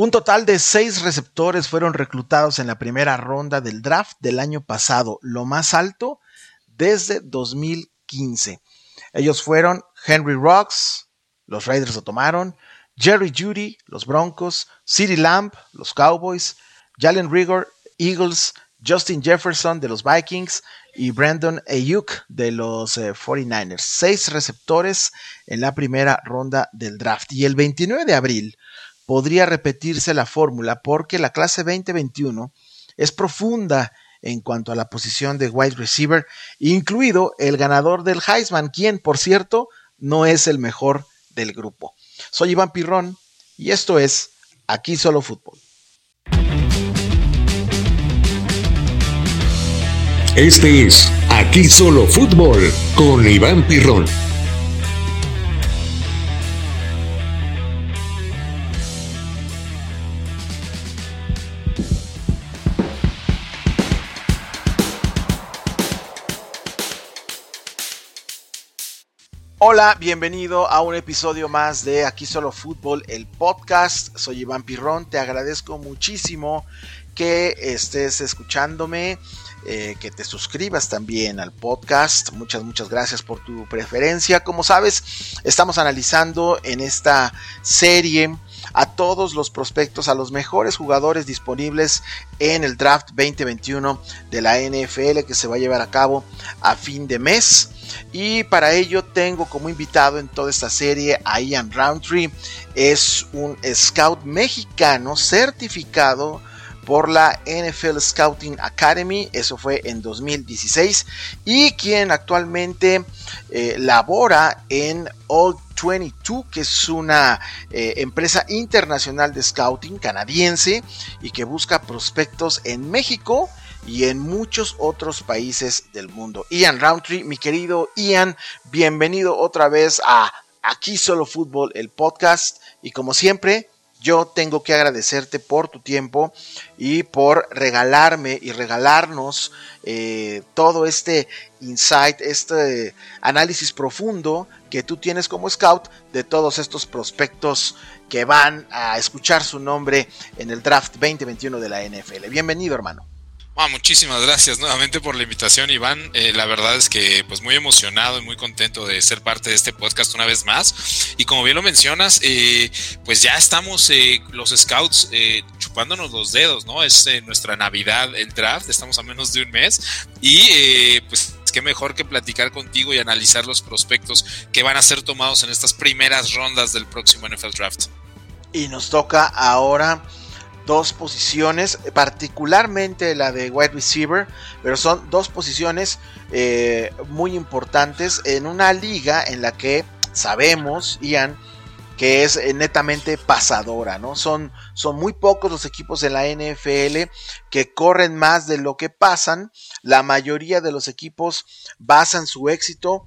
Un total de seis receptores fueron reclutados en la primera ronda del draft del año pasado, lo más alto desde 2015. Ellos fueron Henry Rocks, los Raiders lo tomaron, Jerry Judy, los Broncos, CeeDee Lamb, los Cowboys, Jalen Rigor, Eagles, Justin Jefferson de los Vikings y Brandon Ayuk de los 49ers. Eh, seis receptores en la primera ronda del draft. Y el 29 de abril podría repetirse la fórmula porque la clase 2021 es profunda en cuanto a la posición de wide receiver, incluido el ganador del Heisman, quien, por cierto, no es el mejor del grupo. Soy Iván Pirrón y esto es Aquí Solo Fútbol. Este es Aquí Solo Fútbol con Iván Pirrón. Hola, bienvenido a un episodio más de Aquí Solo Fútbol, el podcast. Soy Iván Pirrón, te agradezco muchísimo que estés escuchándome, eh, que te suscribas también al podcast. Muchas, muchas gracias por tu preferencia. Como sabes, estamos analizando en esta serie a todos los prospectos, a los mejores jugadores disponibles en el draft 2021 de la NFL que se va a llevar a cabo a fin de mes. Y para ello tengo como invitado en toda esta serie a Ian Roundtree. Es un scout mexicano certificado por la NFL Scouting Academy, eso fue en 2016, y quien actualmente eh, labora en All 22, que es una eh, empresa internacional de scouting canadiense y que busca prospectos en México y en muchos otros países del mundo. Ian Roundtree, mi querido Ian, bienvenido otra vez a Aquí Solo Fútbol, el podcast. Y como siempre, yo tengo que agradecerte por tu tiempo y por regalarme y regalarnos eh, todo este insight, este análisis profundo que tú tienes como scout de todos estos prospectos que van a escuchar su nombre en el draft 2021 de la NFL. Bienvenido, hermano. Ah, muchísimas gracias nuevamente por la invitación, Iván. Eh, la verdad es que pues muy emocionado y muy contento de ser parte de este podcast una vez más. Y como bien lo mencionas, eh, pues ya estamos eh, los scouts chupándonos los dedos, ¿no? Es nuestra Navidad, el draft, estamos a menos de un mes. Y pues qué mejor que platicar contigo y analizar los prospectos que van a ser tomados en estas primeras rondas del próximo NFL Draft. Y nos toca ahora dos posiciones, particularmente la de wide receiver, pero son dos posiciones eh, muy importantes en una liga en la que sabemos, Ian, que es eh, netamente pasadora, ¿no? Son, son muy pocos los equipos de la NFL que corren más de lo que pasan. La mayoría de los equipos basan su éxito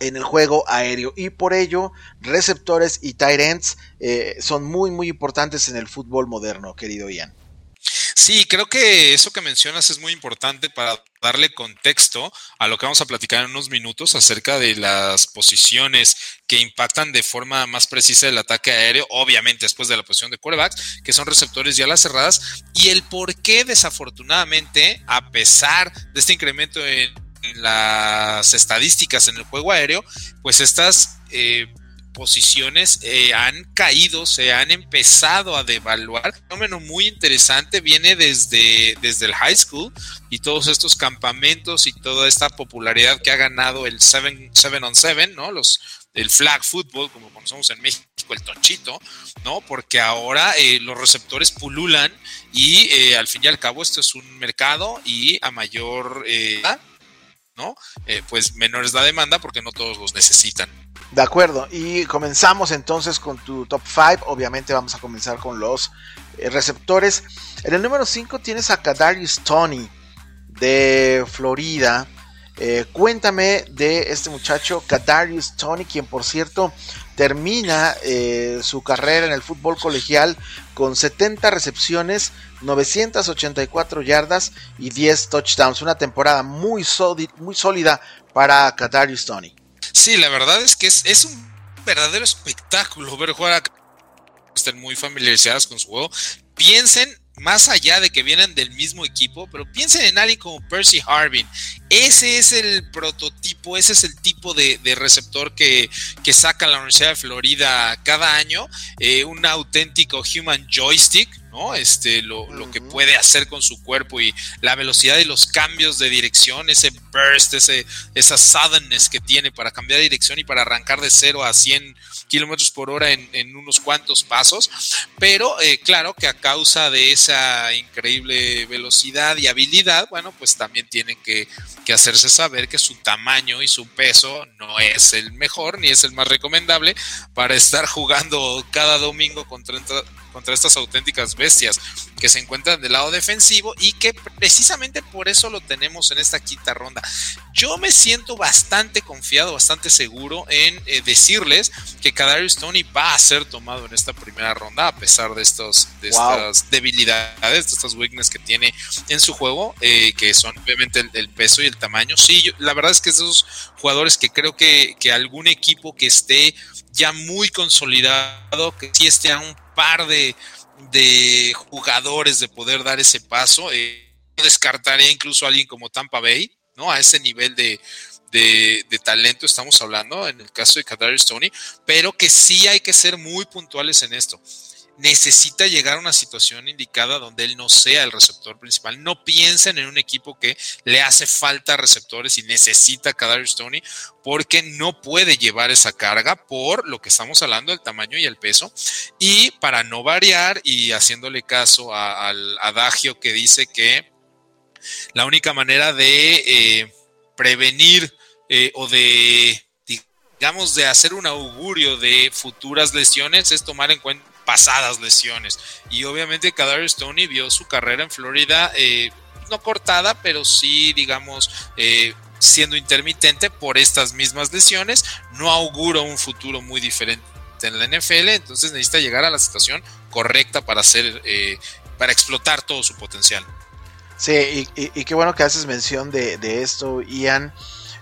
en el juego aéreo y por ello receptores y tight ends eh, son muy muy importantes en el fútbol moderno, querido Ian. Sí, creo que eso que mencionas es muy importante para darle contexto a lo que vamos a platicar en unos minutos acerca de las posiciones que impactan de forma más precisa el ataque aéreo, obviamente después de la posición de quarterback, que son receptores y alas cerradas, y el por qué desafortunadamente, a pesar de este incremento en las estadísticas en el juego aéreo, pues estas eh, posiciones eh, han caído, se han empezado a devaluar. Fenómeno muy interesante viene desde, desde el high school y todos estos campamentos y toda esta popularidad que ha ganado el 7 on 7, ¿no? Los, el flag football, como conocemos en México, el tonchito, ¿no? Porque ahora eh, los receptores pululan y al fin y al cabo esto es un mercado y a mayor eh, pues menores la demanda porque no todos los necesitan. De acuerdo, y comenzamos entonces con tu top 5. Obviamente vamos a comenzar con los eh, receptores. En el número 5 tienes a Kadarius Tony de Florida. Eh, cuéntame de este muchacho, Kadarius Tony, quien por cierto termina eh, su carrera en el fútbol colegial con 70 recepciones, 984 yardas y 10 touchdowns. Una temporada muy, sólida para Kadarius Tony. Sí, la verdad es que es, un verdadero espectáculo ver jugar a estén muy familiarizadas con su juego, piensen más allá de que vienen del mismo equipo, pero piensen en alguien como Percy Harvin. Ese es el prototipo, ese es el tipo de, receptor que, que, saca la Universidad de Florida cada año. Eh, un auténtico human joystick, ¿no? Este, lo, lo, que puede hacer con su cuerpo y la velocidad y los cambios de dirección, ese burst, ese, esa suddenness que tiene para cambiar de dirección y para arrancar de 0 a 100 kilómetros por hora en, unos cuantos pasos, pero eh, claro que a causa de esa increíble velocidad y habilidad, bueno, pues también tienen que, que hacerse saber que su tamaño y su peso no es el mejor ni es el más recomendable para estar jugando cada domingo contra, contra estas auténticas bestias que se encuentran del lado defensivo y que precisamente por eso lo tenemos en esta quinta ronda. Yo me siento bastante confiado, bastante seguro en eh, decirles que Kadarius Tony va a ser tomado en esta primera ronda a pesar de, estos, de estas debilidades, de estas weaknesses que tiene en su juego, eh, que son obviamente el, peso y el tamaño. Sí, la verdad es que esos jugadores que creo que, que algún equipo que esté ya muy consolidado, que sí esté a un par de, de jugadores de poder dar ese paso. Eh, descartaría incluso a alguien como Tampa Bay, ¿no? A ese nivel de, de, talento estamos hablando, en el caso de Kadarius Tony, pero que sí hay que ser muy puntuales en esto necesita llegar a una situación indicada donde él no sea el receptor principal. No piensen en un equipo que le hace falta receptores y necesita Kadarius Tony porque no puede llevar esa carga por lo que estamos hablando, el tamaño y el peso. Y para no variar y haciéndole caso al adagio que dice que la única manera de eh, prevenir eh, o de digamos, de hacer un augurio de futuras lesiones es tomar en cuenta pasadas lesiones. Y obviamente Kadarius Tony vio su carrera en Florida eh, no cortada, pero sí, digamos, eh, siendo intermitente por estas mismas lesiones. No auguro un futuro muy diferente en la NFL, entonces necesita llegar a la situación correcta para hacer, eh, para explotar todo su potencial. Sí, y, qué bueno que haces mención de, de esto, Ian.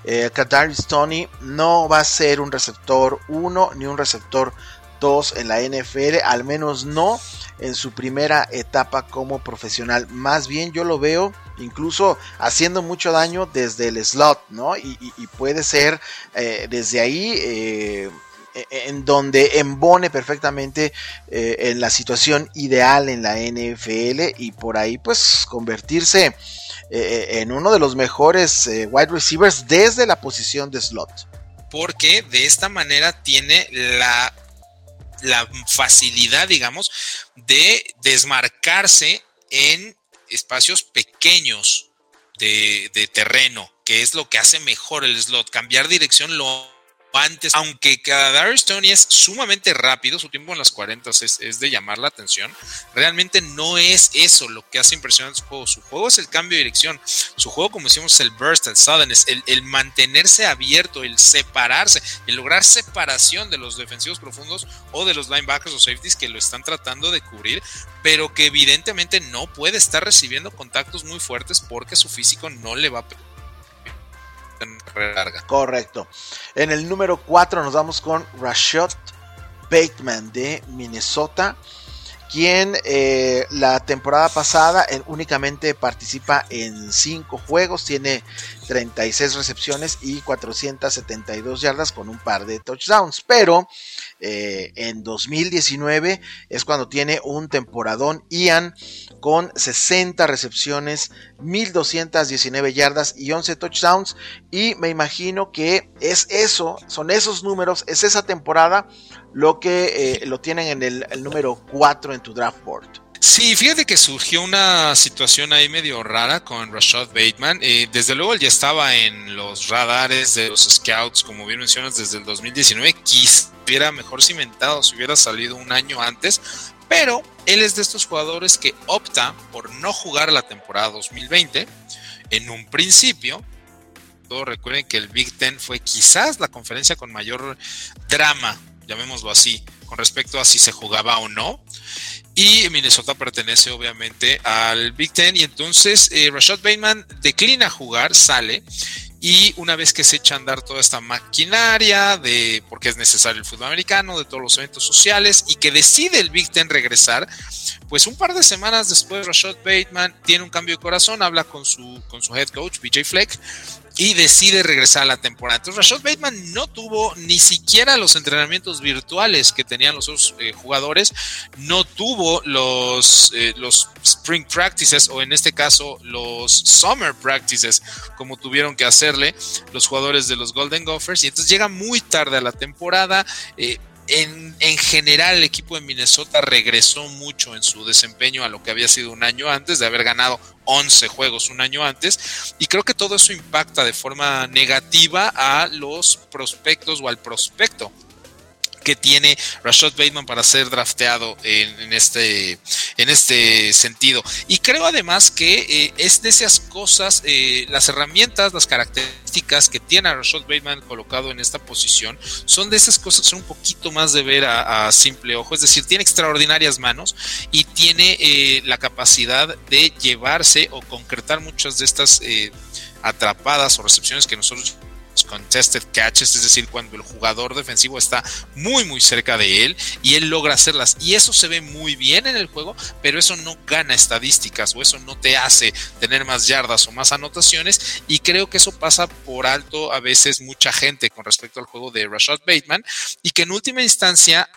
Eh, Kadarius Tony no va a ser un receptor 1 ni un receptor en la NFL, al menos no en su primera etapa como profesional. Más bien yo lo veo incluso haciendo mucho daño desde el slot, ¿no? Y, puede ser eh, desde ahí eh, e, en donde embone perfectamente eh, en la situación ideal en la NFL y por ahí pues convertirse en uno de los mejores wide receivers desde la posición de slot. Porque de esta manera tiene la la facilidad, digamos, de desmarcarse en espacios pequeños de, terreno, que es lo que hace mejor el slot. Cambiar dirección lo antes, aunque Kadarius Tony es sumamente rápido, su tiempo en las 40 es, de llamar la atención, realmente no es eso lo que hace impresionante su juego. Su juego es el cambio de dirección. Su juego, como decimos, es el burst, el suddenness, el, el mantenerse abierto, el separarse, el lograr separación de los defensivos profundos o de los linebackers o safeties que lo están tratando de cubrir, pero que evidentemente no puede estar recibiendo contactos muy fuertes porque su físico no le va a Correcto. En el número 4 nos vamos con Rashad Bateman de Minnesota, quien eh, la temporada pasada únicamente participa en 5 juegos, tiene 36 recepciones y 472 yardas con un par de touchdowns, pero eh, en 2019 es cuando tiene un temporadón Ian con 60 recepciones, 1219 yardas y 11 touchdowns. Y me imagino que es eso, son esos números, es esa temporada lo que eh, lo tienen en el, número 4 en tu draft board. Sí, fíjate que surgió una situación ahí medio rara con Rashad Bateman. Eh, desde luego él ya estaba en los radares de los scouts, como bien mencionas, desde el 2019. Quizá hubiera mejor cimentado si hubiera salido un año antes, pero él es de estos jugadores que opta por no jugar la temporada 2020 en un principio. Todos recuerden que el Big Ten fue quizás la conferencia con mayor drama, llamémoslo así, con respecto a si se jugaba o no. Y Minnesota pertenece obviamente al Big Ten. Y entonces eh, Rashad Bateman declina jugar, sale Y una vez que se echa a andar toda esta maquinaria de porque es necesario el fútbol americano, de todos los eventos sociales, y que decide el Big Ten regresar, pues un par de semanas después Rashad Bateman tiene un cambio de corazón, habla con su, con su head coach, BJ Fleck, y decide regresar a la temporada. Entonces Rashad Bateman no tuvo ni siquiera los entrenamientos virtuales que tenían los otros eh, jugadores, no tuvo los, eh, los spring practices o en este caso los summer practices como tuvieron que hacerle los jugadores de los Golden Gophers y entonces llega muy tarde a la temporada. Eh, en, en, general el equipo de Minnesota regresó mucho en su desempeño a lo que había sido un año antes de haber ganado 11 juegos un año antes y creo que todo eso impacta de forma negativa a los prospectos o al prospecto que tiene Rashad Bateman para ser drafteado en, este, en este sentido. Y creo además que eh, es de esas cosas, eh, las herramientas, las características que tiene a Rashad Bateman colocado en esta posición, son de esas cosas que son un poquito más de ver a, simple ojo. Es decir, tiene extraordinarias manos y tiene eh, la capacidad de llevarse o concretar muchas de estas atrapadas o recepciones que nosotros contested catches, es decir, cuando el jugador defensivo está muy muy cerca de él y él logra hacerlas. Y eso se ve muy bien en el juego, pero eso no gana estadísticas o eso no te hace tener más yardas o más anotaciones. Y creo que eso pasa por alto a veces mucha gente con respecto al juego de Rashad Bateman y que en última instancia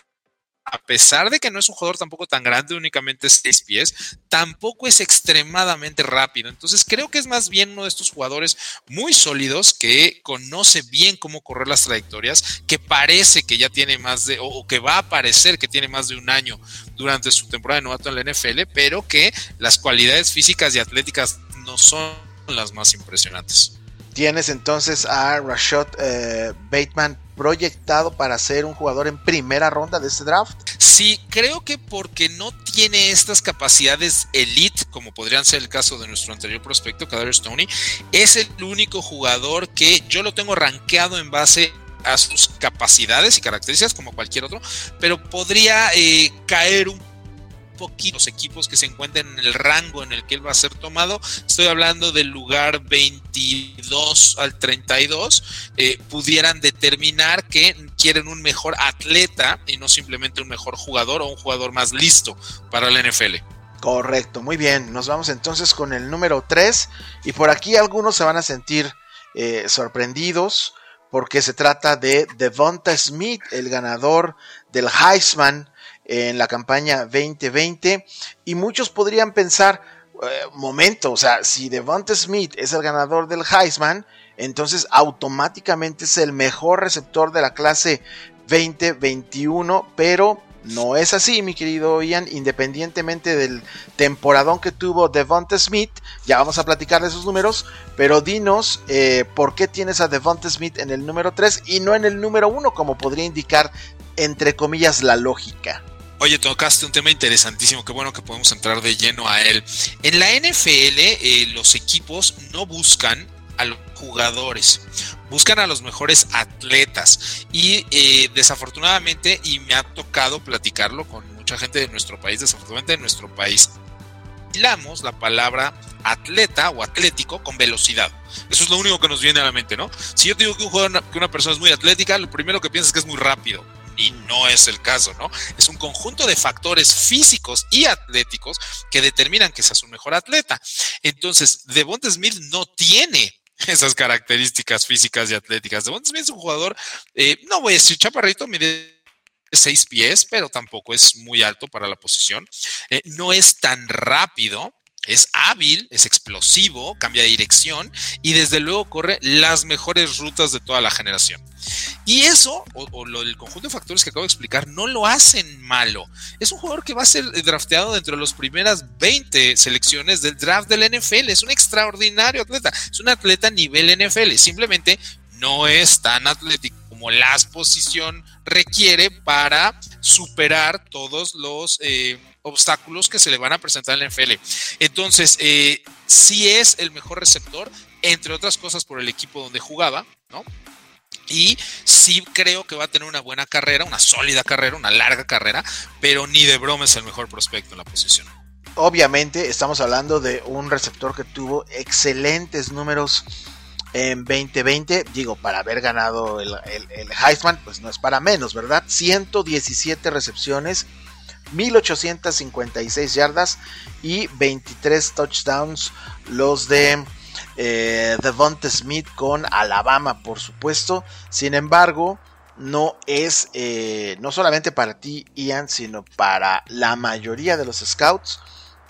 a pesar de que no es un jugador tampoco tan grande, únicamente seis pies, tampoco es extremadamente rápido. Entonces creo que es más bien uno de estos jugadores muy sólidos que conoce bien cómo correr las trayectorias, que parece que ya tiene más de, o que va a parecer que tiene más de un año durante su temporada de novato en la NFL, pero que las cualidades físicas y atléticas no son las más impresionantes. Tienes entonces a Rashad eh, Bateman proyectado para ser un jugador en primera ronda de este draft? Sí, creo que porque no tiene estas capacidades elite, como podrían ser el caso de nuestro anterior prospecto, Kadarius Stoney, es el único jugador que yo lo tengo rankeado en base a sus capacidades y características como cualquier otro, pero podría eh, caer un los equipos que se encuentren en el rango en el que él va a ser tomado, estoy hablando del lugar 22 al 32, eh, pudieran determinar que quieren un mejor atleta y no simplemente un mejor jugador o un jugador más listo para la NFL. Correcto, muy bien. Nos vamos entonces con el número 3 y por aquí algunos se van a sentir eh, sorprendidos porque se trata de Devonta Smith, el ganador del Heisman en la campaña 2020 y muchos podrían pensar, eh, momento, o sea, si Devonta Smith es el ganador del Heisman, entonces automáticamente es el mejor receptor de la clase 2021, pero no es así, mi querido Ian, independientemente del temporadón que tuvo Devonta Smith, ya vamos a platicar de esos números, pero dinos eh, por qué tienes a Devonta Smith en el número 3 y no en el número 1, como podría indicar, entre comillas, la lógica. Oye, tocaste un tema interesantísimo, qué bueno que podemos entrar de lleno a él. En la NFL, eh, los equipos no buscan a los jugadores, buscan a los mejores atletas. Y eh, desafortunadamente, y me ha tocado platicarlo con mucha gente de nuestro país, desafortunadamente de nuestro país, hilamos la palabra atleta o atlético con velocidad. Eso es lo único que nos viene a la mente, ¿no? Si yo digo que, un jugador, que una persona es muy atlética, lo primero que piensas es que es muy rápido y no es el caso, ¿no? Es un conjunto de factores físicos y atléticos que determinan que seas un mejor atleta. Entonces, Devonta Smith no tiene esas características físicas y atléticas. Devonta Smith es un jugador, eh, no voy a decir chaparrito, mide seis pies, pero tampoco es muy alto para la posición. Eh, no es tan rápido, es hábil, es explosivo, cambia de dirección y desde luego corre las mejores rutas de toda la generación. Y eso, o, lo, el conjunto de factores que acabo de explicar, no lo hacen malo. Es un jugador que va a ser drafteado dentro de las primeras 20 selecciones del draft del NFL. Es un extraordinario atleta. Es un atleta a nivel NFL. Simplemente no es tan atlético como la posición requiere para superar todos los eh, obstáculos que se le van a presentar en la NFL. Entonces, eh, sí es el mejor receptor, entre otras cosas por el equipo donde jugaba, ¿no? Y sí creo que va a tener una buena carrera, una sólida carrera, una larga carrera, pero ni de broma es el mejor prospecto en la posición. Obviamente estamos hablando de un receptor que tuvo excelentes números en 2020. Digo, para haber ganado el, el, Heisman, pues no es para menos, ¿verdad? 117 recepciones, 1856 yardas y 23 touchdowns. Los de eh, Devonta Smith con Alabama, por supuesto. Sin embargo, no es eh, no solamente para ti, Ian, sino para la mayoría de los scouts.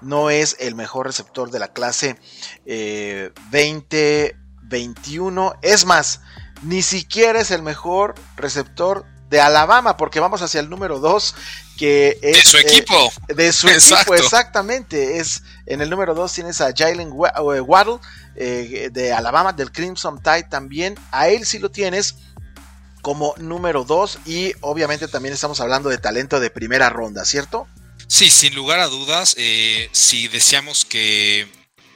No es el mejor receptor de la clase 2021. Eh, es más, ni siquiera es el mejor receptor de Alabama, porque vamos hacia el número 2, que es... De su equipo. de su equipo, exactamente. Es, en el número 2 tienes a Jalen Waddle, eh, de Alabama, del Crimson Tide también. A él sí lo tienes como número 2 y obviamente también estamos hablando de talento de primera ronda, ¿cierto? Sí, sin lugar a dudas, eh, si decíamos que,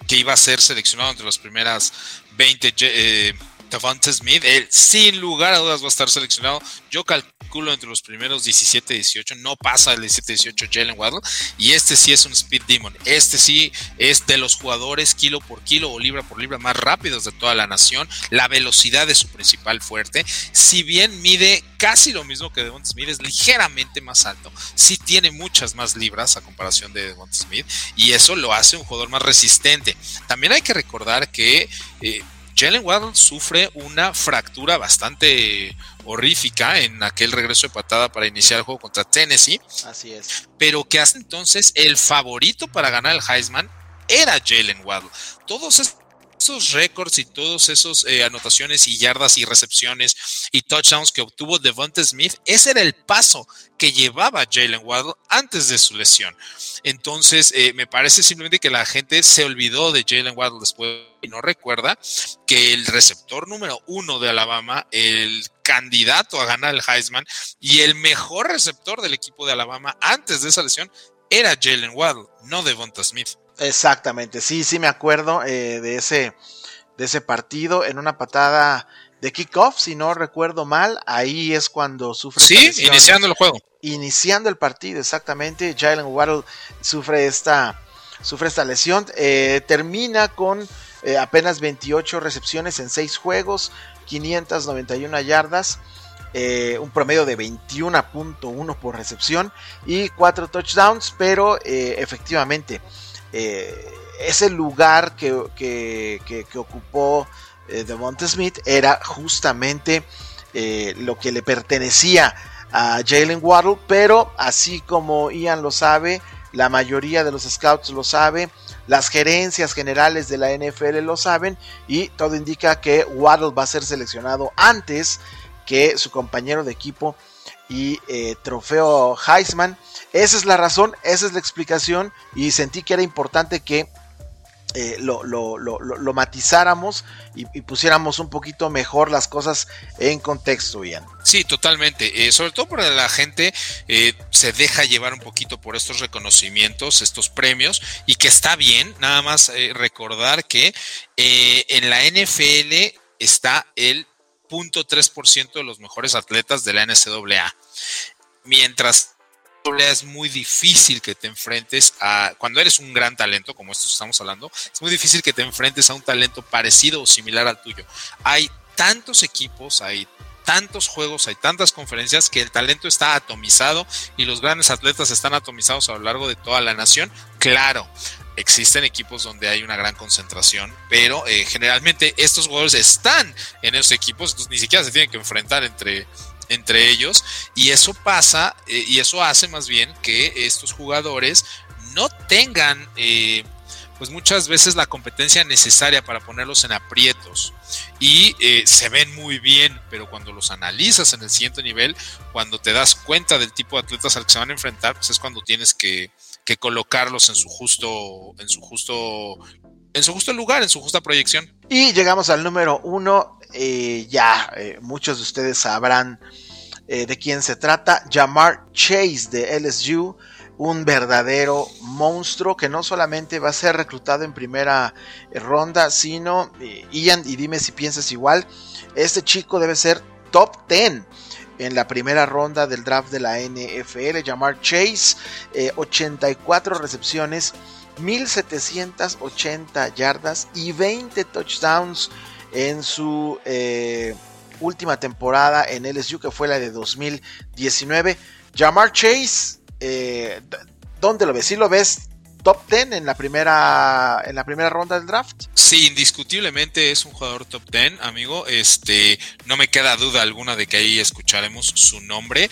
que, iba a ser seleccionado entre las primeras 20 eh, Devonta Smith, él sin lugar a dudas va a estar seleccionado. Yo calculo entre los primeros 17 18, no pasa el 17 18 Jalen Waddle. Y este sí es un Speed Demon. Este sí es de los jugadores kilo por kilo o libra por libra más rápidos de toda la nación. La velocidad es su principal fuerte. Si bien mide casi lo mismo que Devonta Smith, es ligeramente más alto. Sí tiene muchas más libras a comparación de Devonta Smith. Y eso lo hace un jugador más resistente. También hay que recordar que. Eh, Jalen Waddle sufre una fractura bastante horrífica en aquel regreso de patada para iniciar el juego contra Tennessee. Así es. Pero que hace entonces el favorito para ganar el Heisman era Jalen Waddle. Todos esos récords y todos esos eh, anotaciones y yardas y recepciones y touchdowns que obtuvo Devonta Smith, ese era el paso que llevaba Jalen Waddle antes de su lesión. Entonces, eh, me parece simplemente que la gente se olvidó de Jalen Waddle después y no recuerda que el receptor número uno de Alabama, el candidato a ganar el Heisman y el mejor receptor del equipo de Alabama antes de esa lesión era Jalen Waddle, no Devonta Smith. Exactamente, sí, sí me acuerdo eh, de, ese, de ese partido en una patada de kickoff, si no recuerdo mal, ahí es cuando sufre. Sí, iniciando el juego. Iniciando el partido, exactamente. Jalen Waddle sufre esta, sufre esta lesión. Eh, termina con eh, apenas 28 recepciones en 6 juegos, 591 yardas. un promedio de 21.1 por recepción y 4 touchdowns, pero efectivamente eh, ese lugar que, ocupó eh, Devonta Smith era justamente eh, lo que le pertenecía a Jalen Waddle, pero así como Ian lo sabe, la mayoría de los scouts lo sabe, las gerencias generales de la NFL lo saben y todo indica que Waddle va a ser seleccionado antes que su compañero de equipo y trofeo Heisman. Esa es la razón, esa es la explicación y sentí que era importante que eh, lo, matizáramos y, pusiéramos un poquito mejor las cosas en contexto, Ian. Sí, totalmente. Eh, sobre todo porque la gente eh, se deja llevar un poquito por estos reconocimientos, estos premios, y que está bien, nada más recordar que en la NFL está el 0.3% de los mejores atletas de la NCAA. Mientras es muy difícil que te enfrentes a, cuando eres un gran talento, como esto estamos hablando, es muy difícil que te enfrentes a un talento parecido o similar al tuyo. Hay tantos equipos, hay tantos juegos, hay tantas conferencias que el talento está atomizado y los grandes atletas están atomizados a lo largo de toda la nación. Claro, existen equipos donde hay una gran concentración, pero eh, generalmente estos jugadores están en esos equipos, entonces ni siquiera se tienen que enfrentar entre, entre ellos y eso pasa eh, y eso hace más bien que estos jugadores no tengan eh, pues muchas veces la competencia necesaria para ponerlos en aprietos y eh, se ven muy bien pero cuando los analizas en el siguiente nivel cuando te das cuenta del tipo de atletas al que se van a enfrentar pues es cuando tienes que, que colocarlos en su justo en su justo en su justo lugar, en su justa proyección. Y llegamos al número uno. Eh, ya eh, muchos de ustedes sabrán eh, de quién se trata. Jamar Chase de LSU. Un verdadero monstruo que no solamente va a ser reclutado en primera ronda, sino, Ian, y dime si piensas igual, este chico debe ser top 10 en la primera ronda del draft de la NFL. Jamar Chase, 84 recepciones, 1780 yardas y 20 touchdowns en su eh, última temporada en LSU, que fue la de 2019. Jamar Chase, eh, ¿dónde lo ves? ¿Sí lo ves top 10 en la primera en la primera ronda del draft? Sí, indiscutiblemente es un jugador top 10, amigo. Este, no me queda duda alguna de que ahí escucharemos su nombre.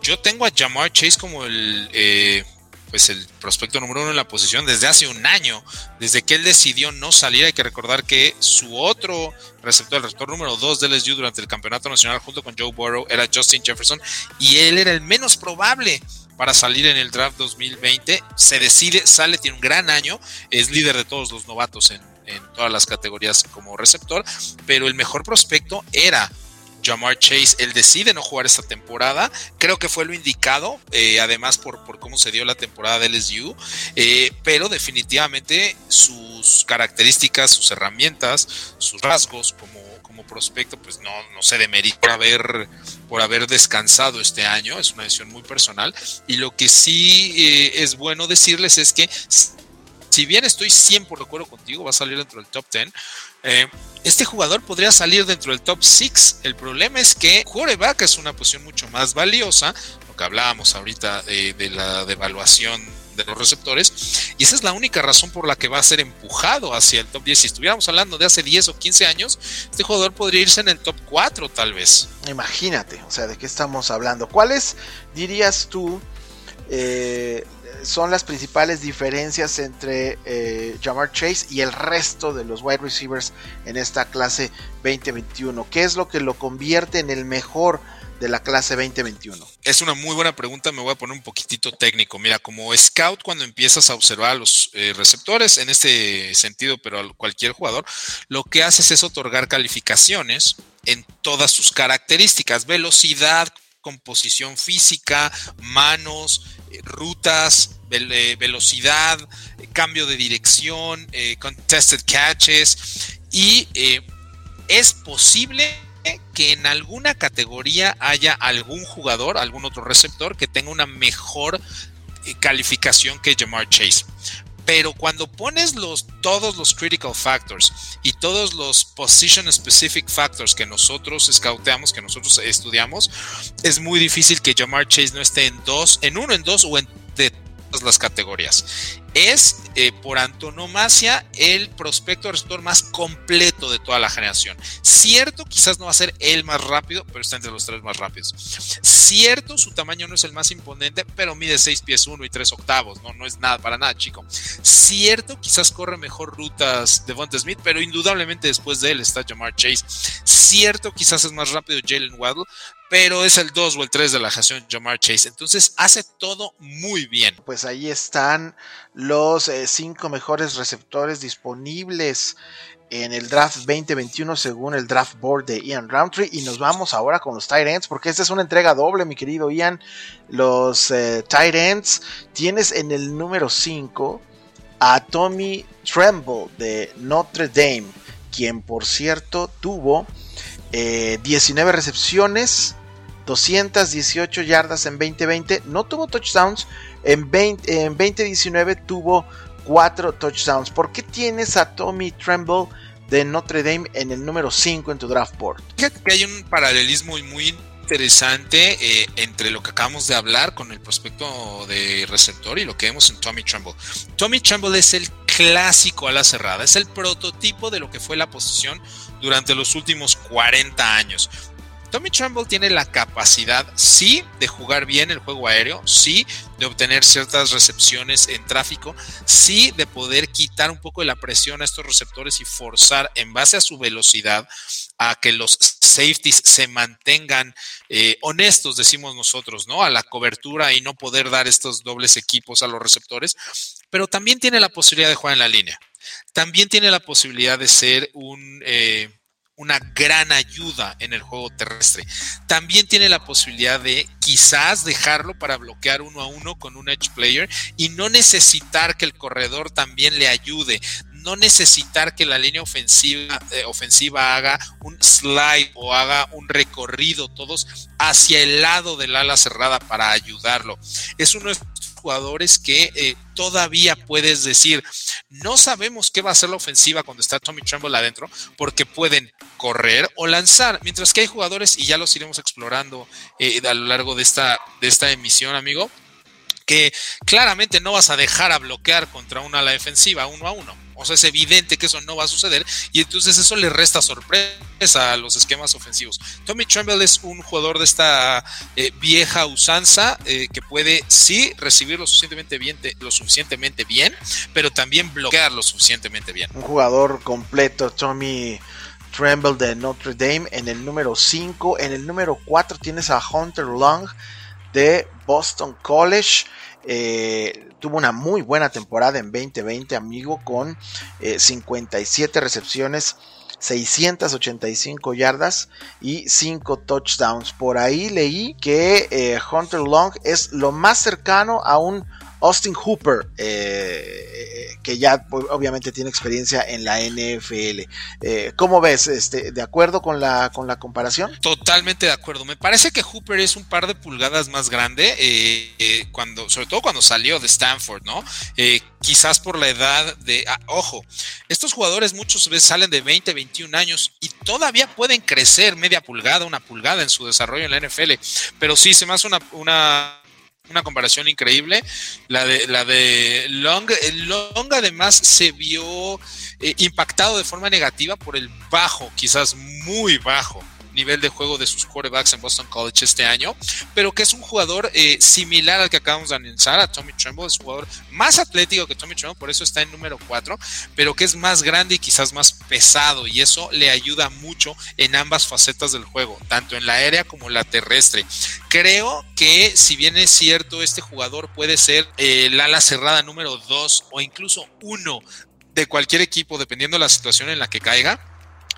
Yo tengo a Jamar Chase como el eh, pues el prospecto número uno en la posición desde hace un año, desde que él decidió no salir. Hay que recordar que su otro receptor, el receptor número dos de LSU durante el campeonato nacional junto con Joe Burrow era Justin Jefferson y él era el menos probable para salir en el draft 2020. Se decide, sale, tiene un gran año, es líder de todos los novatos en, todas las categorías como receptor, pero el mejor prospecto era Jamar Chase, él decide no jugar esta temporada. Creo que fue lo indicado, eh, además por, por, cómo se dio la temporada de LSU, eh, pero definitivamente sus características, sus herramientas, sus rasgos como, como prospecto, pues no, no se demerita por haber, por haber descansado este año, es una decisión muy personal. Y lo que sí eh, es bueno decirles es que si bien estoy 100 por acuerdo contigo, va a salir dentro del top 10, eh, este jugador podría salir dentro del top 6. El problema es que quarterback es una posición mucho más valiosa, lo que hablábamos ahorita de, la devaluación de los receptores, y esa es la única razón por la que va a ser empujado hacia el top 10. Si estuviéramos hablando de hace 10 o 15 años, este jugador podría irse en el top 4 tal vez. Imagínate, o sea, ¿de qué estamos hablando? ¿Cuáles dirías tú eh, son las principales diferencias entre eh, Jamar Chase y el resto de los wide receivers en esta clase 2021? ¿Qué es lo que lo convierte en el mejor de la clase 2021? Es una muy buena pregunta, me voy a poner un poquitito técnico. Mira, como scout, cuando empiezas a observar a los eh, receptores, en este sentido, pero a cualquier jugador, lo que haces es otorgar calificaciones en todas sus características, velocidad, composición física, manos, rutas, eh, velocidad, cambio de dirección, eh, contested catches y es posible que en alguna categoría haya algún jugador, algún otro receptor que tenga una mejor calificación que Jamar Chase pero cuando pones los, todos los critical factors y todos los position specific factors que nosotros scouteamos, que nosotros estudiamos, es muy difícil que Jamar Chase no esté en dos, en uno, en dos o en de todas las categorías es eh, por antonomasia el prospecto receptor más completo de toda la generación. Cierto, quizás no va a ser el más rápido, pero está entre los tres más rápidos. Cierto, su tamaño no es el más imponente, pero mide 6 pies 1 y 3 octavos, no, no es nada para nada, chico. Cierto, quizás corre mejor rutas de Von Smith, pero indudablemente después de él está Jamar Chase. Cierto, quizás es más rápido Jalen Waddle, pero es el 2 o el 3 de la generación Jamar Chase. Entonces hace todo muy bien. Pues ahí están los 5 eh, mejores receptores disponibles en el draft 2021 según el draft board de Ian Roundtree. Y nos vamos ahora con los tight ends, porque esta es una entrega doble, mi querido Ian. Los eh, tight ends tienes en el número 5 a Tommy Tremble de Notre Dame, quien por cierto tuvo 19 eh, recepciones, 218 yardas en 2020. No tuvo touchdowns. En, 2019 tuvo 4 touchdowns. ¿Por qué tienes a Tommy Tremble de Notre Dame en el número 5 en tu draft board? Fíjate que hay un paralelismo muy interesante eh, entre lo que acabamos de hablar con el prospecto de receptor y lo que vemos en Tommy Tremble. Tommy Tremble es el clásico a la cerrada, es el prototipo de lo que fue la posición durante los últimos 40 años. Tommy Tremble tiene la capacidad, sí, de jugar bien el juego aéreo, sí, de obtener ciertas recepciones en tráfico, sí, de poder quitar un poco de la presión a estos receptores y forzar en base a su velocidad a que los safeties se mantengan eh, honestos, decimos nosotros, ¿no? A la cobertura y no poder dar estos dobles equipos a los receptores, pero también tiene la posibilidad de jugar en la línea. También tiene la posibilidad de ser un... Eh, una gran ayuda en el juego terrestre. También tiene la posibilidad de quizás dejarlo para bloquear uno a uno con un edge player y no necesitar que el corredor también le ayude. No necesitar que la línea ofensiva, eh, ofensiva haga un slide o haga un recorrido todos hacia el lado del ala cerrada para ayudarlo. Es uno de jugadores que eh, todavía puedes decir, no sabemos qué va a ser la ofensiva cuando está Tommy Tremble adentro, porque pueden correr o lanzar, mientras que hay jugadores, y ya los iremos explorando eh, a lo largo de esta, de esta emisión, amigo, que claramente no vas a dejar a bloquear contra una ala defensiva uno a uno. O sea, es evidente que eso no va a suceder y entonces eso le resta sorpresa a los esquemas ofensivos. Tommy Tremble es un jugador de esta eh, vieja usanza eh, que puede sí recibir lo suficientemente bien, lo suficientemente bien, pero también bloquear lo suficientemente bien. Un jugador completo, Tommy Tremble de Notre Dame en el número 5. En el número 4 tienes a Hunter Long de Boston College. Eh, tuvo una muy buena temporada en 2020, amigo, con 57 eh, recepciones, 685 yardas y 5 touchdowns. Por ahí leí que eh, Hunter Long es lo más cercano a un Austin Hooper, eh, que ya pues, obviamente tiene experiencia en la NFL. Eh, ¿Cómo ves? Este, ¿De acuerdo con la, con la comparación? Totalmente de acuerdo. Me parece que Hooper es un par de pulgadas más grande, eh, cuando, sobre todo cuando salió de Stanford, ¿no? quizás por la edad de... Ah, ojo, estos jugadores muchas veces salen de 20, 21 años y todavía pueden crecer media pulgada, una pulgada en su desarrollo en la NFL. Pero sí, se me hace una, una una comparación increíble. La de, la de Long, Long además se vio eh, impactado de forma negativa por el bajo, quizás muy bajo nivel de juego de sus quarterbacks en Boston College este año, pero que es un jugador eh, similar al que acabamos de anunciar, a Tommy Tremble, es un jugador más atlético que Tommy Tremble, por eso está en número 4, pero que es más grande y quizás más pesado, y eso le ayuda mucho en ambas facetas del juego, tanto en la aérea como en la terrestre. Creo que si bien es cierto, este jugador puede ser eh, el ala cerrada número 2 o incluso 1 de cualquier equipo, dependiendo de la situación en la que caiga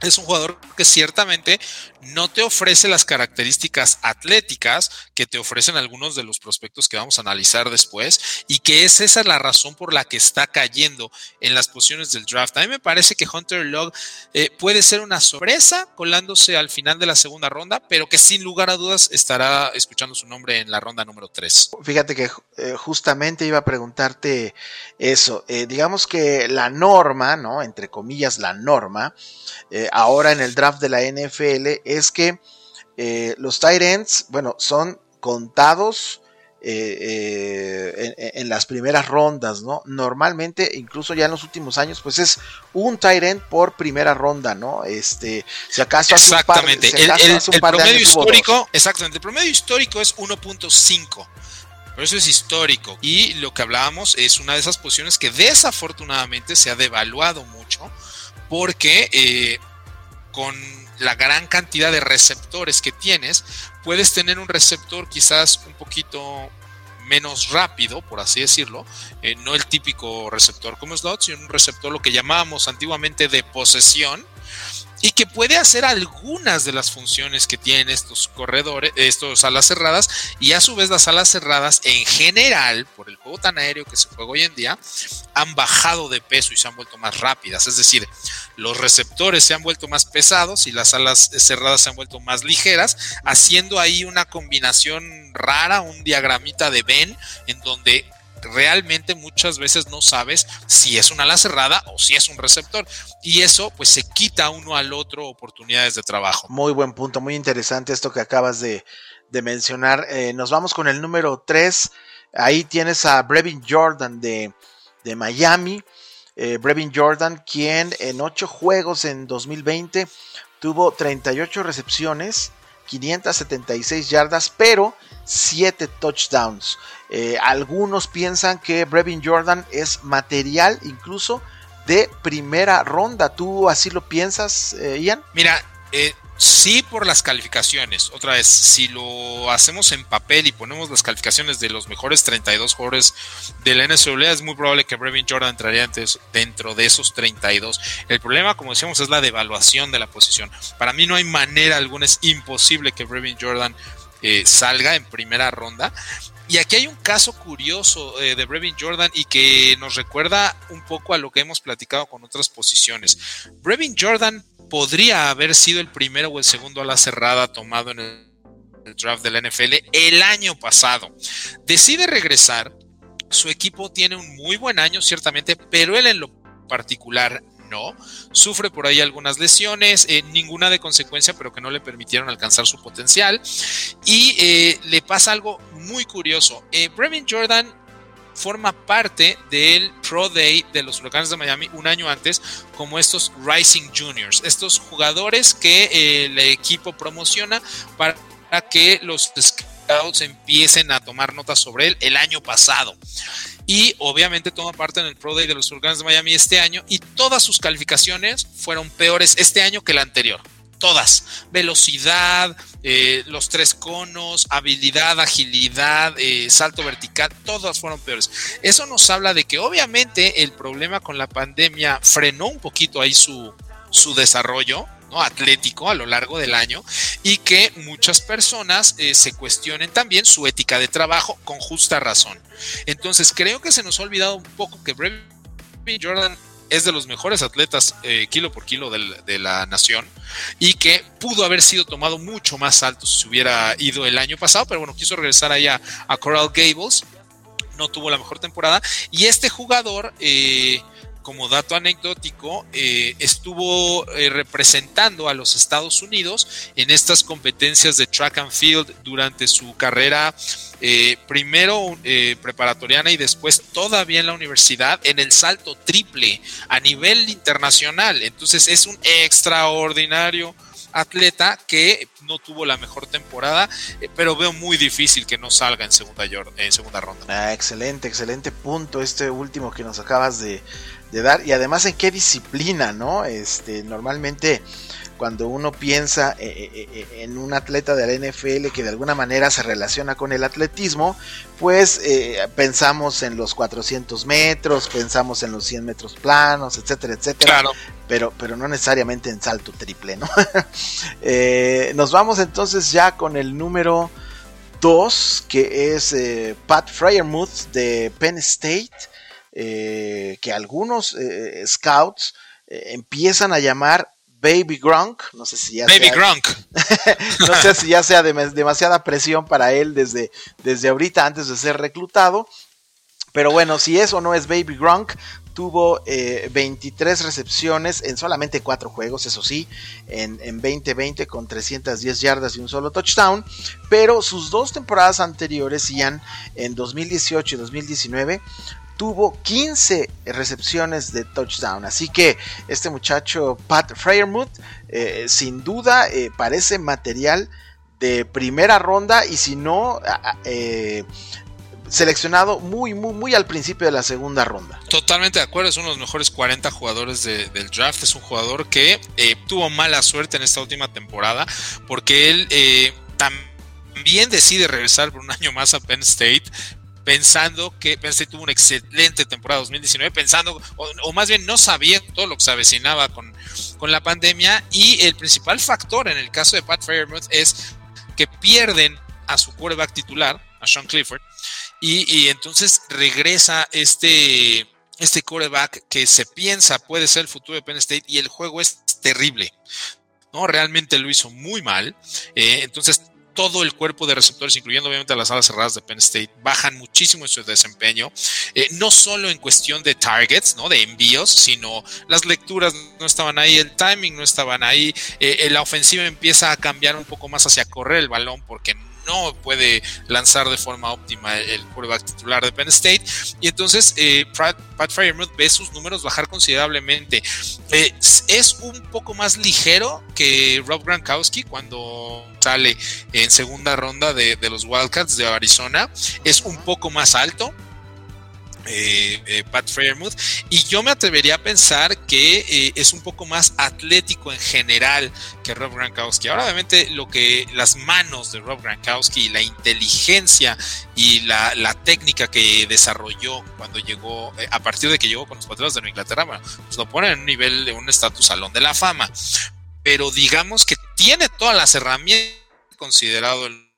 es un jugador que ciertamente no te ofrece las características atléticas que te ofrecen algunos de los prospectos que vamos a analizar después y que es esa la razón por la que está cayendo en las posiciones del draft. A mí me parece que Hunter Log eh, puede ser una sorpresa colándose al final de la segunda ronda, pero que sin lugar a dudas estará escuchando su nombre en la ronda número 3. Fíjate que eh, justamente iba a preguntarte eso. Eh, digamos que la norma, ¿no? Entre comillas, la norma ahora en el draft de la NFL es que eh, los tight ends, bueno, son contados eh, eh, en, las primeras rondas, ¿no? Normalmente, incluso ya en los últimos años, pues es un tight end por primera ronda, ¿no? Este, si acaso exactamente, el, promedio histórico, exactamente, el promedio histórico es 1.5. Pero eso es histórico. Y lo que hablábamos es una de esas posiciones que desafortunadamente se ha devaluado mucho porque con la gran cantidad de receptores que tienes, puedes tener un receptor quizás un poquito menos rápido, por así decirlo, eh, no el típico receptor como slot, sino un receptor lo que llamábamos antiguamente de posesión, y que puede hacer algunas de las funciones que tienen estos corredores, estos alas cerradas, y a su vez las alas cerradas en general, por el juego tan aéreo que se juega hoy en día, han bajado de peso y se han vuelto más rápidas. Es decir, los receptores se han vuelto más pesados y las alas cerradas se han vuelto más ligeras, haciendo ahí una combinación rara, un diagramita de Ben, en donde realmente muchas veces no sabes si es una ala cerrada o si es un receptor. Y eso pues se quita uno al otro oportunidades de trabajo. Muy buen punto, muy interesante esto que acabas de, mencionar. Eh, nos vamos con el número 3. Ahí tienes a Brevin Jordan de, Miami. Eh, Brevin Jordan, quien en 8 juegos en 2020 tuvo 38 recepciones, 576 yardas, pero 7 touchdowns. Eh, algunos piensan que Brevin Jordan es material incluso de primera ronda. ¿Tú así lo piensas, eh, Ian? Mira, eh, sí por las calificaciones. Otra vez, si lo hacemos en papel y ponemos las calificaciones de los mejores 32 jugadores de la NCAA, es muy probable que Brevin Jordan entraría dentro de esos 32. El problema, como decíamos, es la devaluación de la posición. Para mí no hay manera alguna, es imposible que Brevin Jordan salga en primera ronda. Y aquí hay un caso curioso eh, de Brevin Jordan y que nos recuerda un poco a lo que hemos platicado con otras posiciones. Brevin Jordan podría haber sido el primero o el segundo a la cerrada tomado en el, draft del NFL el año pasado. Decide regresar. Su equipo tiene un muy buen año, ciertamente, pero él en lo particular no. Sufre por ahí algunas lesiones, eh, ninguna de consecuencia, pero que no le permitieron alcanzar su potencial. Y eh, le pasa algo muy curioso. Eh, Brevin Jordan forma parte del Pro Day de los Huracanes de Miami un año antes como estos Rising Juniors, estos jugadores que el equipo promociona para que los scouts empiecen a tomar notas sobre él el año pasado y obviamente toma parte en el Pro Day de los Huracanes de Miami este año y todas sus calificaciones fueron peores este año que el anterior. Todas. Velocidad, eh, los tres conos, habilidad, agilidad, eh, salto vertical, todas fueron peores. Eso nos habla de que obviamente el problema con la pandemia frenó un poquito ahí su, su desarrollo atlético a lo largo del año y que muchas personas eh, se cuestionen también su ética de trabajo con justa razón. Entonces creo que se nos ha olvidado un poco que Brevin Jordan es de los mejores atletas eh, kilo por kilo de la nación y que pudo haber sido tomado mucho más alto si se hubiera ido el año pasado, pero bueno, quiso regresar allá a Coral Gables, no tuvo la mejor temporada y este jugador... Eh, como dato anecdótico, eh, estuvo eh, representando a los Estados Unidos en estas competencias de track and field durante su carrera, eh, primero preparatoriana y después todavía en la universidad, en el salto triple a nivel internacional. Entonces es un extraordinario atleta que no tuvo la mejor temporada, pero veo muy difícil que no salga en segunda, en segunda ronda. Ah, excelente, excelente punto este último que nos acabas de, de dar y además en qué disciplina, ¿no? Este, normalmente cuando uno piensa eh, eh, eh, en un atleta de la NFL que de alguna manera se relaciona con el atletismo, pues pensamos en los 400 metros, pensamos en los 100 metros planos, etcétera, etcétera. Pero, pero no necesariamente en salto triple, ¿no? nos vamos entonces ya con el número 2, que es Pat Fryermuth de Penn State. Eh, que algunos eh, scouts eh, empiezan a llamar Baby Gronk. No sé si ya Baby sea, Gronk. no sé si ya sea demasiada presión para él desde, desde ahorita antes de ser reclutado. Pero bueno, si eso no es Baby Gronk, tuvo 23 recepciones en solamente 4 juegos, eso sí, en, en, 2020 con 310 yardas y un solo touchdown, pero sus dos temporadas anteriores, Ian, en 2018 y 2019, tuvo 15 recepciones de touchdown. Así que este muchacho Pat Fryermuth eh, sin duda eh, parece material de primera ronda y si no eh, seleccionado muy muy muy al principio de la segunda ronda. Totalmente de acuerdo, es uno de los mejores 40 jugadores del draft, es un jugador que tuvo mala suerte en esta última temporada porque él también decide regresar por un año más a Penn State, pensando que Penn State tuvo una excelente temporada 2019, pensando, o, más bien no sabía todo lo que se avecinaba con, con la pandemia, y el principal factor en el caso de Pat Fairmouth es que pierden a su quarterback titular, a Sean Clifford, y, entonces regresa este, este quarterback que se piensa puede ser el futuro de Penn State, y el juego es terrible. ¿no? Realmente lo hizo muy mal. Eh, entonces todo el cuerpo de receptores, incluyendo obviamente las alas cerradas de Penn State, bajan muchísimo en su desempeño, eh, no solo en cuestión de targets, ¿no? de envíos, sino las lecturas no estaban ahí, el timing no estaban ahí, eh, la ofensiva empieza a cambiar un poco más hacia correr el balón porque puede lanzar de forma óptima el quarterback titular de Penn State. Y entonces eh, Pat, Pat ve sus números bajar considerablemente. Eh, es un poco más ligero que Rob Gronkowski cuando sale en segunda ronda de los Wildcats de Arizona. Es un poco más alto eh, eh, Pat Fairmouth. Y yo me atrevería a pensar que eh, es un poco más atlético en general que Rob Gronkowski. Ahora, obviamente, lo que las manos de Rob Gronkowski, la inteligencia y la, técnica que desarrolló cuando llegó, a partir de que llegó con los Patriotas de Inglaterra, bueno, pues lo pone en un nivel de un estatus salón de la fama. Pero digamos que tiene todas las herramientas considerado el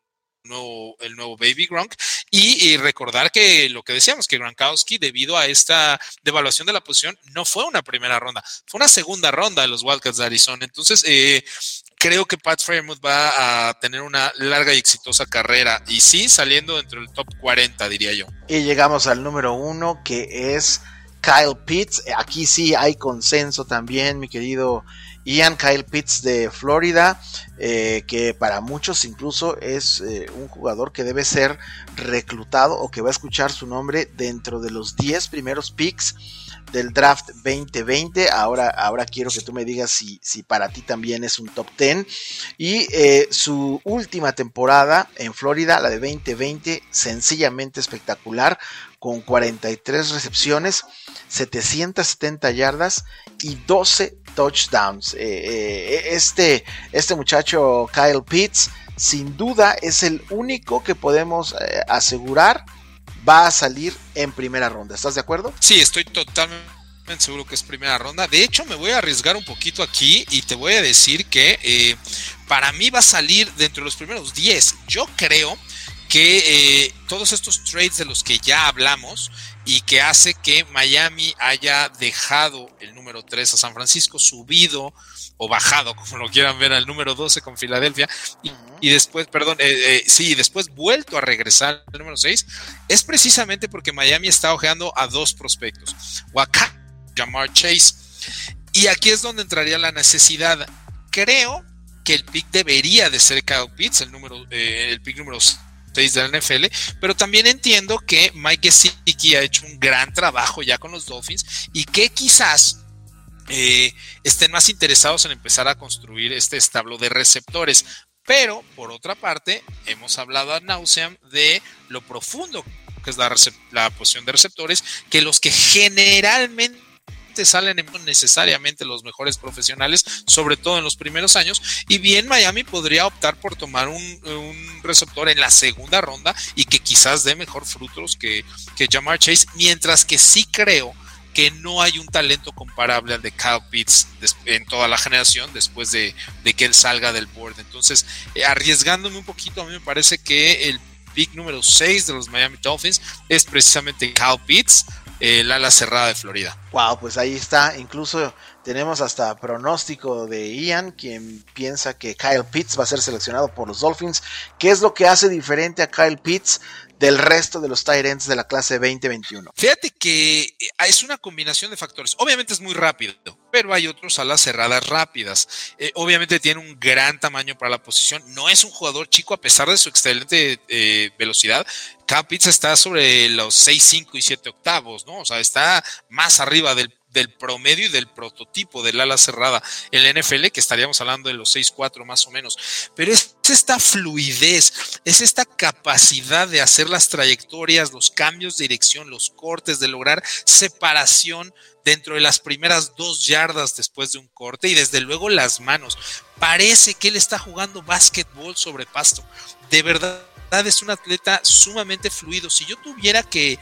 nuevo, el nuevo Baby Gronk. Y, recordar que lo que decíamos, que Gronkowski, debido a esta devaluación de la posición, no fue una primera ronda, fue una segunda ronda de los Wildcats de Arizona. Entonces, eh, creo que Pat Fairmouth va a tener una larga y exitosa carrera. Y sí, saliendo dentro del top 40, diría yo. Y llegamos al número uno, que es Kyle Pitts. Aquí sí hay consenso también, mi querido Ian Kyle Pitts de Florida, eh, que para muchos incluso es eh, un jugador que debe ser reclutado o que va a escuchar su nombre dentro de los 10 primeros picks del draft 2020. Ahora, ahora quiero que tú me digas si, si para ti también es un top 10. Y eh, su última temporada en Florida, la de 2020, sencillamente espectacular, con 43 recepciones, 770 yardas y 12 touchdowns. Eh, eh, este, este muchacho Kyle Pitts, sin duda, es el único que podemos asegurar va a salir en primera ronda. ¿Estás de acuerdo? Sí, estoy totalmente seguro que es primera ronda. De hecho, me voy a arriesgar un poquito aquí y te voy a decir que eh, para mí va a salir dentro de los primeros 10. Yo creo que eh, todos estos trades de los que ya hablamos y que hace que Miami haya dejado el número 3 a San Francisco, subido o bajado, como lo quieran ver, al número 12 con Filadelfia, y, después, perdón, eh, eh, sí, después vuelto a regresar al número 6, es precisamente porque Miami está ojeando a dos prospectos, Waka, Jamar Chase, y aquí es donde entraría la necesidad. Creo que el pick debería de ser Kyle Pitts, el número, eh, el pick número 6 de la NFL, pero también entiendo que Mike Gesicki ha hecho un gran trabajo ya con los Dolphins y que quizás eh, estén más interesados en empezar a construir este establo de receptores. Pero, por otra parte, hemos hablado a nauseam de lo profundo que es la posición de receptores, que los que generalmente salen necesariamente los mejores profesionales, sobre todo en los primeros años. Y bien, Miami podría optar por tomar un, receptor en la segunda ronda y que quizás dé mejor frutos que, que Jamar Chase, mientras que sí creo que no hay un talento comparable al de Kyle Pitts en toda la generación después de, que él salga del board. Entonces, eh, arriesgándome un poquito, a mí me parece que el pick número 6 de los Miami Dolphins es precisamente Kyle Pitts, el ala cerrada de Florida. Wow, pues ahí está. Incluso tenemos hasta pronóstico de Ian, quien piensa que Kyle Pitts va a ser seleccionado por los Dolphins. ¿Qué es lo que hace diferente a Kyle Pitts del resto de los Tyrants de la clase 2021. Fíjate que eh, es una combinación de factores. Obviamente es muy rápido, pero hay otros alas cerradas rápidas. Eh, obviamente tiene un gran tamaño para la posición. No es un jugador chico a pesar de su excelente eh, velocidad. Capitz está sobre los 6, 5 y 7 octavos, ¿no? O sea, está más arriba del del promedio y del prototipo del ala cerrada en la NFL, que estaríamos hablando de los 6-4 más o menos. Pero es esta fluidez, es esta capacidad de hacer las trayectorias, los cambios de dirección, los cortes, de lograr separación dentro de las primeras dos yardas después de un corte y desde luego las manos. Parece que él está jugando básquetbol sobre pasto. De verdad es un atleta sumamente fluido. Si yo tuviera que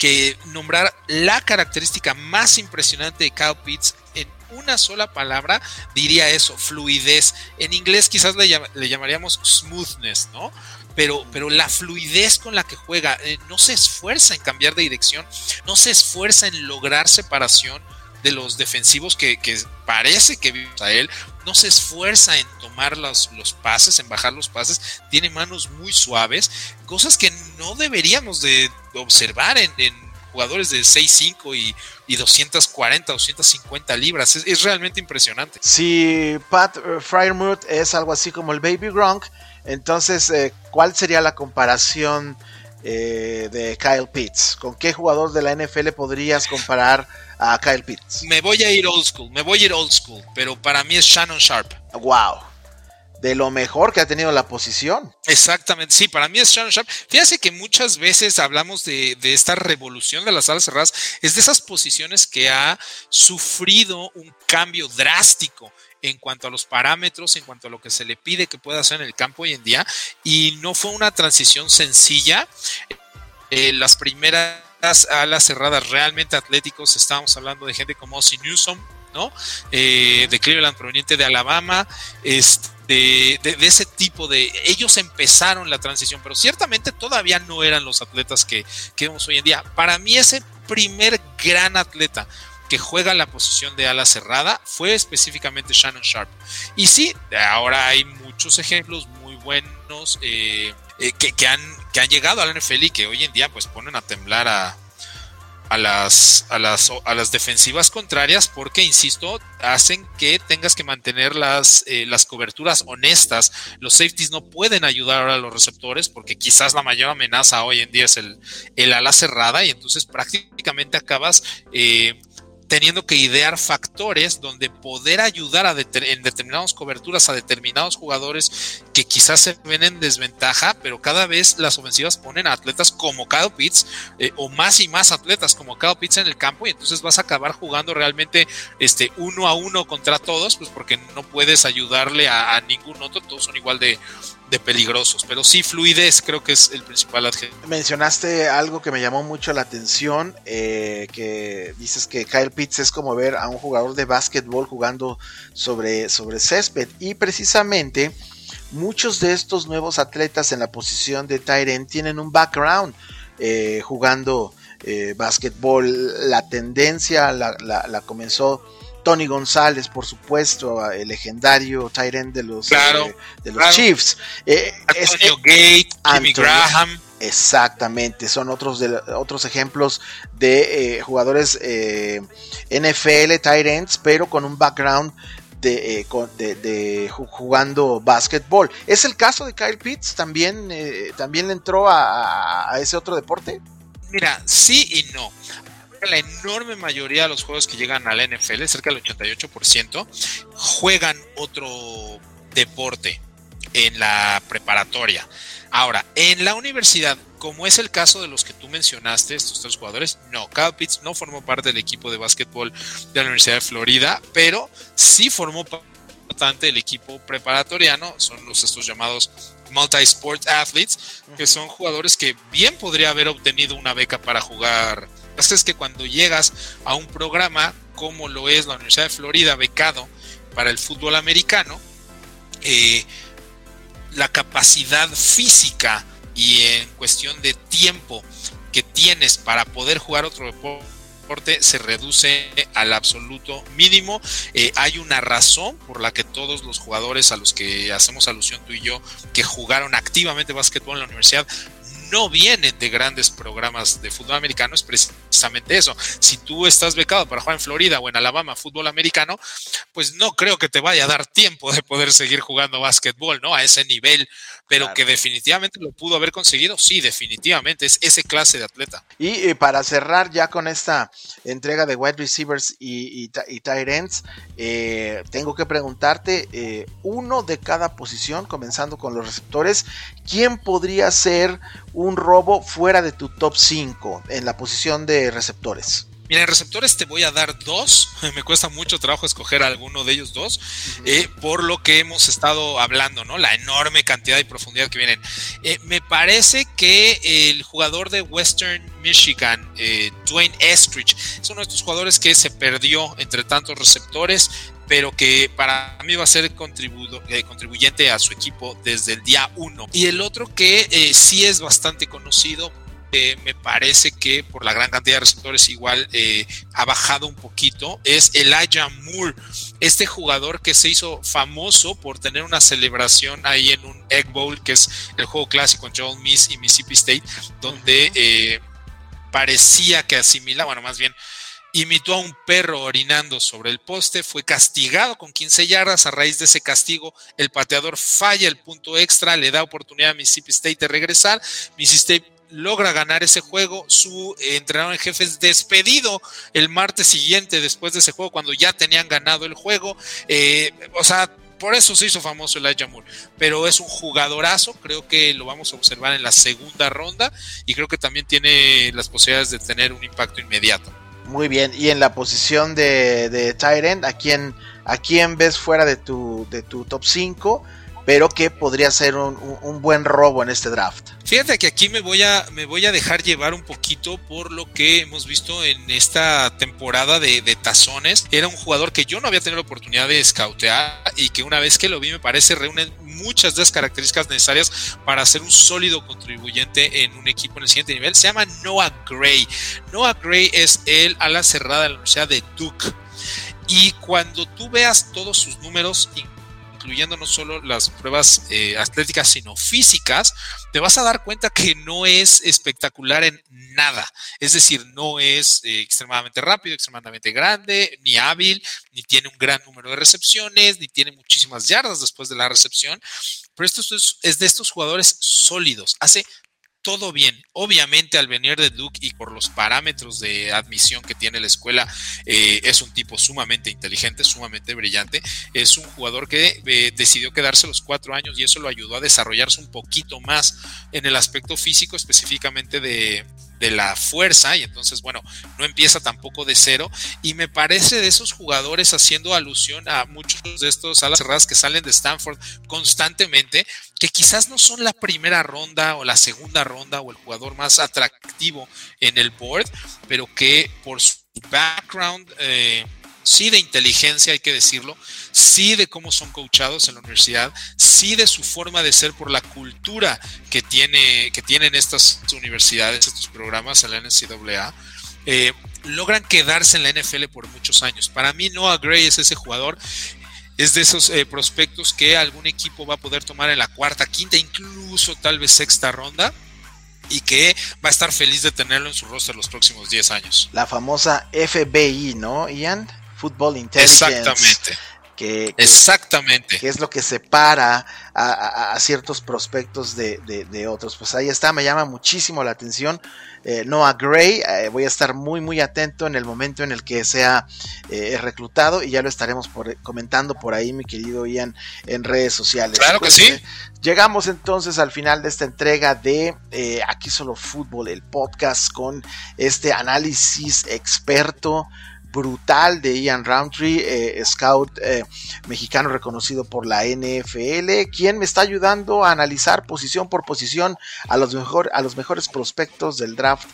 que nombrar la característica más impresionante de Kyle Pitts en una sola palabra, diría eso, fluidez. En inglés quizás le, llamaríamos smoothness, ¿no? Pero, pero, la fluidez con la que juega, eh, no se esfuerza en cambiar de dirección, no se esfuerza en lograr separación de los defensivos que, parece que vive a él, no se esfuerza en tomar los, los, pases, en bajar los pases, tiene manos muy suaves, cosas que no deberíamos de observar en, jugadores de 6'5 y, y 240, 250 libras. Es, realmente impresionante. Si Pat uh, es algo así como el Baby Gronk, entonces, eh, ¿cuál sería la comparación eh, de Kyle Pitts? ¿Con qué jugador de la NFL podrías comparar a Kyle Pitts. Me voy a ir old school, me voy a ir old school, pero para mí es Shannon Sharp. Wow. De lo mejor que ha tenido la posición. Exactamente, sí, para mí es Shannon Sharp. Fíjate que muchas veces hablamos de, de esta revolución de las alas cerradas, es de esas posiciones que ha sufrido un cambio drástico en cuanto a los parámetros, en cuanto a lo que se le pide que pueda hacer en el campo hoy en día, y no fue una transición sencilla. Eh, las primeras alas cerradas realmente atléticos, estábamos hablando de gente como Ozzy Newsom, ¿no? Eh, de Cleveland proveniente de Alabama, este, de, ese tipo de... Ellos empezaron la transición, pero ciertamente todavía no eran los atletas que, que vemos hoy en día. Para mí ese primer gran atleta que juega la posición de ala cerrada fue específicamente Shannon Sharp. Y sí, ahora hay muchos ejemplos muy buenos. Eh, eh, que, han, que han llegado al NFL y que hoy en día pues ponen a temblar a, a las, a las, a las defensivas contrarias porque, insisto, hacen que tengas que mantener las, eh, las coberturas honestas. Los safeties no pueden ayudar a los receptores porque quizás la mayor amenaza hoy en día es el, el ala cerrada y entonces prácticamente acabas eh, teniendo que idear factores donde poder ayudar a en determinadas coberturas a determinados jugadores que quizás se ven en desventaja, pero cada vez las ofensivas ponen a atletas como Kyle Pitts eh, o más y más atletas como Kyle Pitts en el campo y entonces vas a acabar jugando realmente este uno a uno contra todos, pues porque no puedes ayudarle a, a ningún otro, todos son igual de, de peligrosos, pero sí fluidez creo que es el principal adjetivo. Mencionaste algo que me llamó mucho la atención, eh, que dices que Kyle Pitts es como ver a un jugador de básquetbol jugando sobre, sobre césped y precisamente muchos de estos nuevos atletas en la posición de Tyren tienen un background eh, jugando eh, básquetbol, la tendencia la, la comenzó Tony González, por supuesto, el legendario Tyrant de los, eh, de los Chiefs. Eh, Antonio Gate, Jimmy Graham. Exactamente, son otros, de, otros ejemplos de eh, jugadores NFL Tyrants, pero con un background de, de, jugando básquetbol. ¿Es el caso de Kyle Pitts? ¿También, ¿también le entró a, a ese otro deporte? Mira, sí y no la enorme mayoría de los juegos que llegan al NFL, cerca del 88%, juegan otro deporte en la preparatoria. Ahora, en la universidad, como es el caso de los que tú mencionaste, estos tres jugadores, no, Kyle Pitts no formó parte del equipo de básquetbol de la Universidad de Florida, pero sí formó parte del equipo preparatoriano, son los estos llamados multi-sport athletes, que son jugadores que bien podría haber obtenido una beca para jugar es que cuando llegas a un programa como lo es la Universidad de Florida, becado para el fútbol americano, eh, la capacidad física y en cuestión de tiempo que tienes para poder jugar otro deporte se reduce al absoluto mínimo. Eh, hay una razón por la que todos los jugadores a los que hacemos alusión tú y yo, que jugaron activamente básquetbol en la universidad, no vienen de grandes programas de fútbol americano es precisamente eso. Si tú estás becado para jugar en Florida o en Alabama fútbol americano, pues no creo que te vaya a dar tiempo de poder seguir jugando básquetbol, ¿no? A ese nivel, pero que definitivamente lo pudo haber conseguido, sí, definitivamente, es ese clase de atleta. Y, eh, para cerrar ya con esta entrega de wide receivers y, tight ends, eh, tengo que preguntarte, eh, uno de cada posición, comenzando con los receptores, ¿quién podría ser un robo fuera de tu top 5 en la posición de receptores? Mira, en receptores te voy a dar dos. Me cuesta mucho trabajo escoger alguno de ellos dos, eh, por lo que hemos estado hablando, ¿no? La enorme cantidad y profundidad que vienen. Eh, me parece que el jugador de Western Michigan, eh, Dwayne Estridge, es uno de estos jugadores que se perdió entre tantos receptores pero que para mí va a ser contribuyente a su equipo desde el día uno. Y el otro que sí es bastante conocido eh, me parece que por la gran cantidad de receptores igual eh, ha bajado un poquito, es Elijah Moore, este jugador que se hizo famoso por tener una celebración ahí en un Egg Bowl, que es el juego clásico en Joel Miss y Mississippi State, donde eh, parecía que asimila, bueno, más bien imitó a un perro orinando sobre el poste, fue castigado con 15 yardas, a raíz de ese castigo el pateador falla el punto extra, le da oportunidad a Mississippi State de regresar, Mississippi State logra ganar ese juego. Su eh, entrenador en jefe es despedido el martes siguiente después de ese juego, cuando ya tenían ganado el juego. Eh, o sea, por eso se hizo famoso el Moore. Pero es un jugadorazo, creo que lo vamos a observar en la segunda ronda y creo que también tiene las posibilidades de tener un impacto inmediato. Muy bien, y en la posición de, de Tyrant, ¿a quién, ¿a quién ves fuera de tu, de tu top 5? Pero que podría ser un, buen robo en este draft. Fíjate que aquí me voy, a, me voy a dejar llevar un poquito por lo que hemos visto en esta temporada de, tazones. Era un jugador que yo no había tenido la oportunidad de scoutear y que una vez que lo vi me parece reúne muchas de las características necesarias para ser un sólido contribuyente en un equipo en el siguiente nivel. Se llama Noah Gray. Noah Gray es el ala cerrada de la Universidad de Duke. Y cuando tú veas todos sus números, incluyendo no solo las pruebas eh, atléticas, sino físicas, te vas a dar cuenta que no es espectacular en nada. Es decir, no es eh, extremadamente rápido, extremadamente grande, ni hábil, ni tiene un gran número de recepciones, ni tiene muchísimas yardas después de la recepción. Pero esto es, es de estos jugadores sólidos. Hace todo bien. Obviamente al venir de Duke y por los parámetros de admisión que tiene la escuela, eh, es un tipo sumamente inteligente, sumamente brillante. Es un jugador que eh, decidió quedarse los cuatro años y eso lo ayudó a desarrollarse un poquito más en el aspecto físico, específicamente de, de la fuerza y entonces bueno, no empieza tampoco de cero. Y me parece de esos jugadores haciendo alusión a muchos de estos alas cerradas que salen de Stanford constantemente, que quizás no son la primera ronda o la segunda ronda o el jugador más atractivo en el board, pero que por su background eh, sí de inteligencia, hay que decirlo, sí de cómo son coachados en la universidad, sí de su forma de ser por la cultura que, tiene, que tienen estas universidades, estos programas en la NCAA, eh, logran quedarse en la NFL por muchos años. Para mí Noah Gray es ese jugador es de esos eh, prospectos que algún equipo va a poder tomar en la cuarta, quinta, incluso tal vez sexta ronda y que va a estar feliz de tenerlo en su roster los próximos 10 años. La famosa FBI, ¿no, Ian? Football Intelligence. Exactamente. Que, Exactamente. Que es lo que separa a, ciertos prospectos de, de, otros. Pues ahí está, me llama muchísimo la atención. Eh, Noah Gray, eh, voy a estar muy muy atento en el momento en el que sea eh, reclutado y ya lo estaremos comentando por ahí, mi querido Ian, en redes sociales. Claro que sí. llegamos entonces al final de esta entrega de Aquí Solo Fútbol, el podcast con este análisis experto brutal de Ian Roundtree, eh, scout eh, mexicano reconocido por la NFL, quien me está ayudando a analizar posición por posición a los, mejor, a los mejores prospectos del draft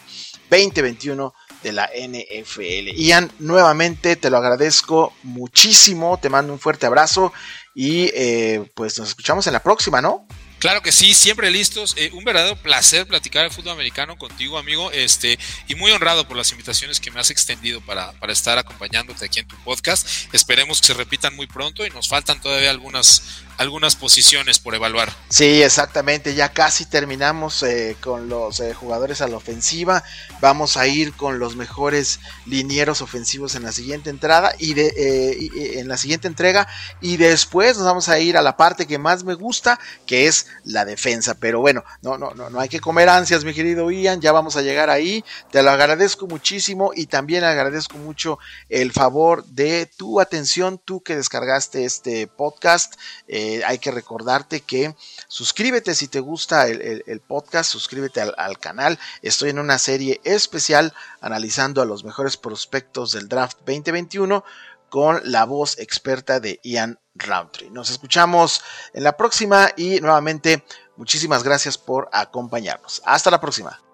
2021 de la NFL. Ian, nuevamente te lo agradezco muchísimo, te mando un fuerte abrazo y eh, pues nos escuchamos en la próxima, ¿no? Claro que sí, siempre listos. Eh, un verdadero placer platicar de fútbol americano contigo, amigo. Este, y muy honrado por las invitaciones que me has extendido para, para estar acompañándote aquí en tu podcast. Esperemos que se repitan muy pronto y nos faltan todavía algunas, algunas posiciones por evaluar. Sí, exactamente. Ya casi terminamos eh, con los eh, jugadores a la ofensiva. Vamos a ir con los mejores linieros ofensivos en la siguiente entrada y de en la siguiente entrega. Y después nos vamos a ir a la parte que más me gusta, que es la defensa. Pero bueno, no, no, no, no hay que comer ansias, mi querido Ian, ya vamos a llegar ahí. Te lo agradezco muchísimo y también agradezco mucho el favor de tu atención, tú que descargaste este podcast. Eh, hay que recordarte que suscríbete si te gusta el, podcast, suscríbete al, al canal. Estoy en una serie especial analizando a los mejores prospectos del draft 2021 con la voz experta de Ian Roundtree. Nos escuchamos en la próxima y nuevamente muchísimas gracias por acompañarnos. Hasta la próxima.